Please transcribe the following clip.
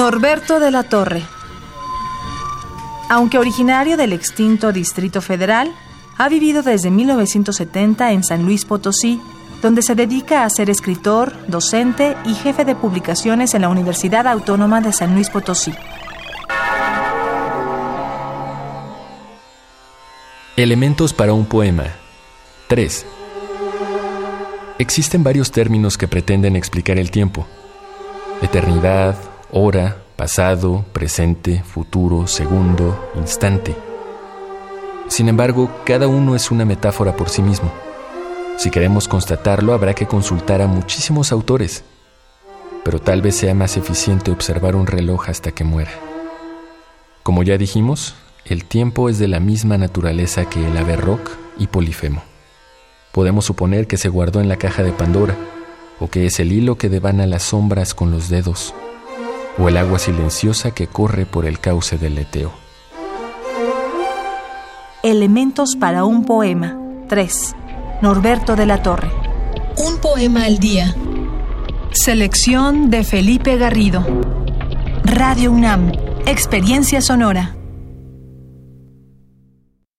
Norberto de la Torre. Aunque originario del extinto Distrito Federal, ha vivido desde 1970 en San Luis Potosí, donde se dedica a ser escritor, docente y jefe de publicaciones en la Universidad Autónoma de San Luis Potosí. Elementos para un poema. 3. Existen varios términos que pretenden explicar el tiempo. Eternidad, hora, pasado, presente, futuro, segundo, instante. Sin embargo, cada uno es una metáfora por sí mismo. Si queremos constatarlo, habrá que consultar a muchísimos autores, pero tal vez sea más eficiente observar un reloj hasta que muera. Como ya dijimos, el tiempo es de la misma naturaleza que el Averroc y Polifemo. Podemos suponer que se guardó en la caja de Pandora, o que es el hilo que devana las sombras con los dedos, o el agua silenciosa que corre por el cauce del Eteo. Elementos para un poema. 3. Norberto de la Torre. Un poema al día. Selección de Felipe Garrido. Radio UNAM. Experiencia sonora.